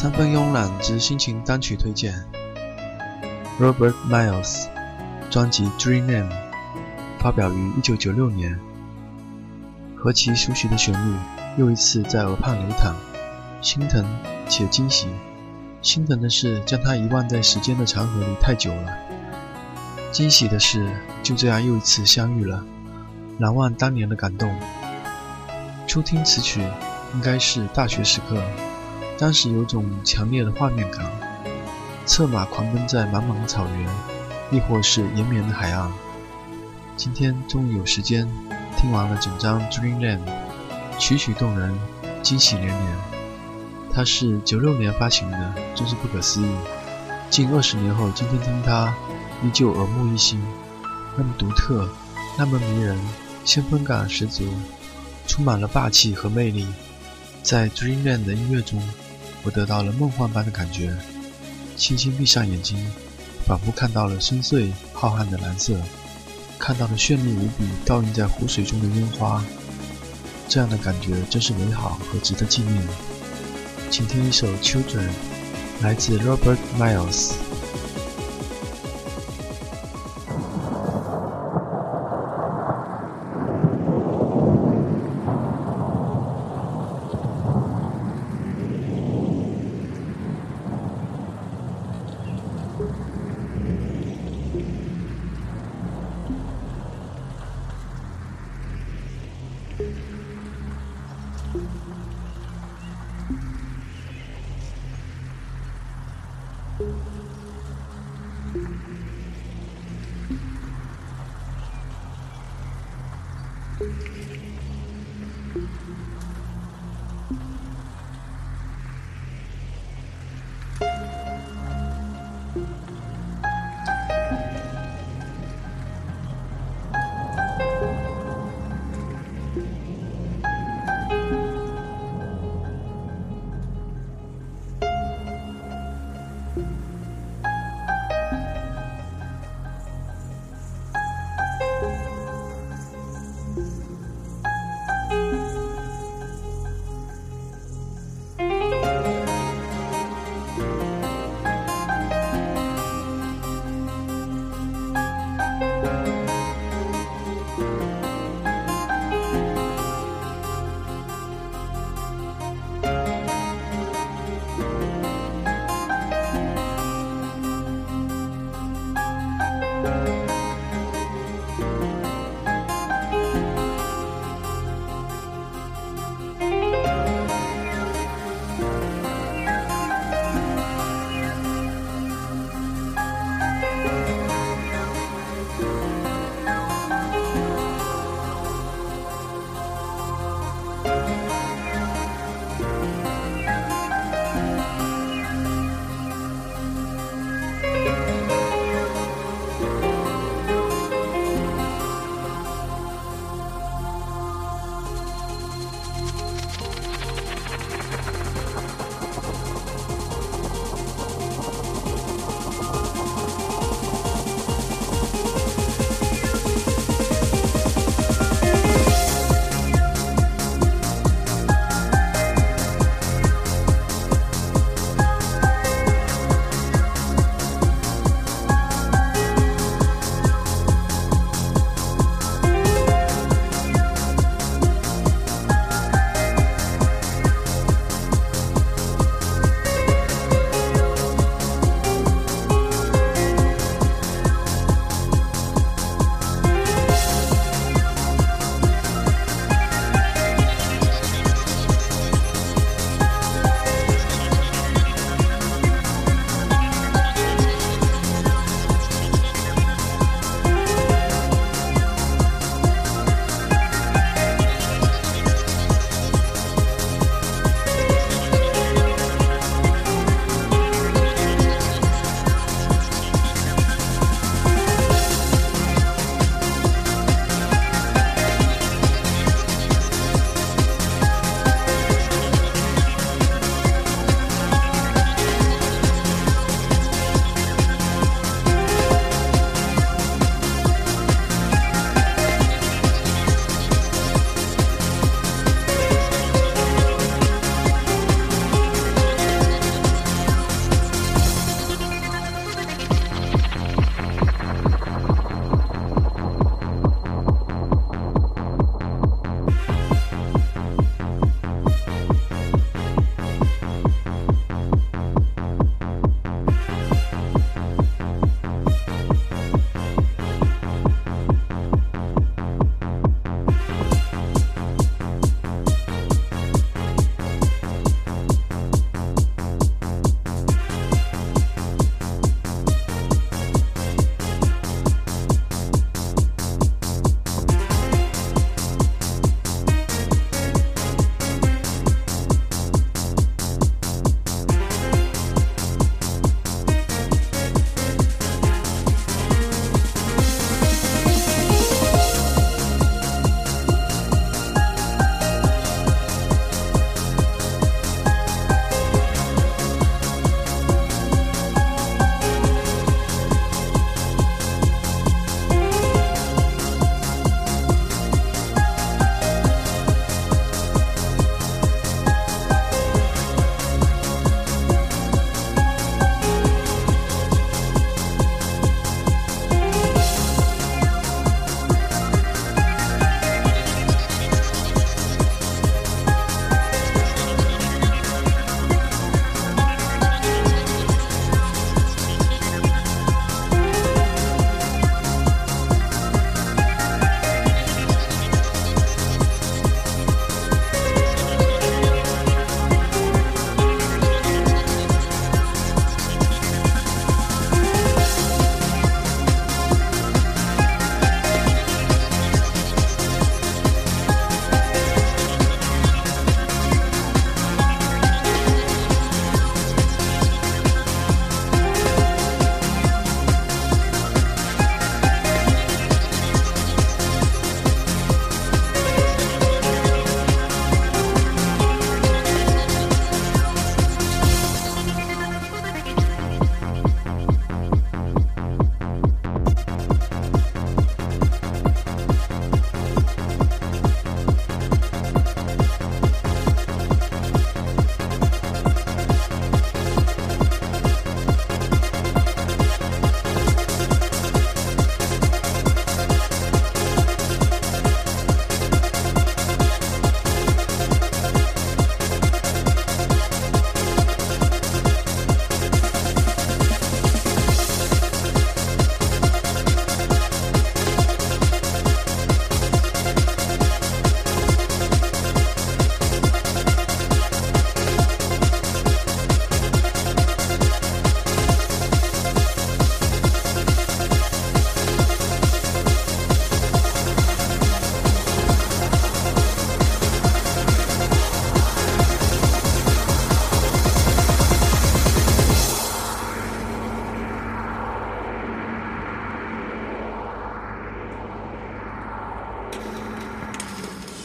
三分慵懒之心情单曲推荐：Robert Miles，专辑《Dreamland》发表于1996年。何其熟悉的旋律，又一次在耳畔流淌，心疼且惊喜。心疼的是将它遗忘在时间的长河里太久了，惊喜的是就这样又一次相遇了，难忘当年的感动。初听此曲，应该是大学时刻。当时有种强烈的画面感，策马狂奔在茫茫草原，亦或是延绵的海岸。今天终于有时间听完了整张《Dreamland》，曲曲动人，惊喜连连。它是九六年发行的，真是不可思议。近二十年后，今天听它，依旧耳目一新，那么独特，那么迷人，先锋感十足，充满了霸气和魅力。在《Dreamland》的音乐中。我得到了梦幻般的感觉，轻轻闭上眼睛，仿佛看到了深邃浩瀚的蓝色，看到了绚丽无比倒映在湖水中的烟花，这样的感觉真是美好和值得纪念。请听一首《Children》，来自 Robert Miles。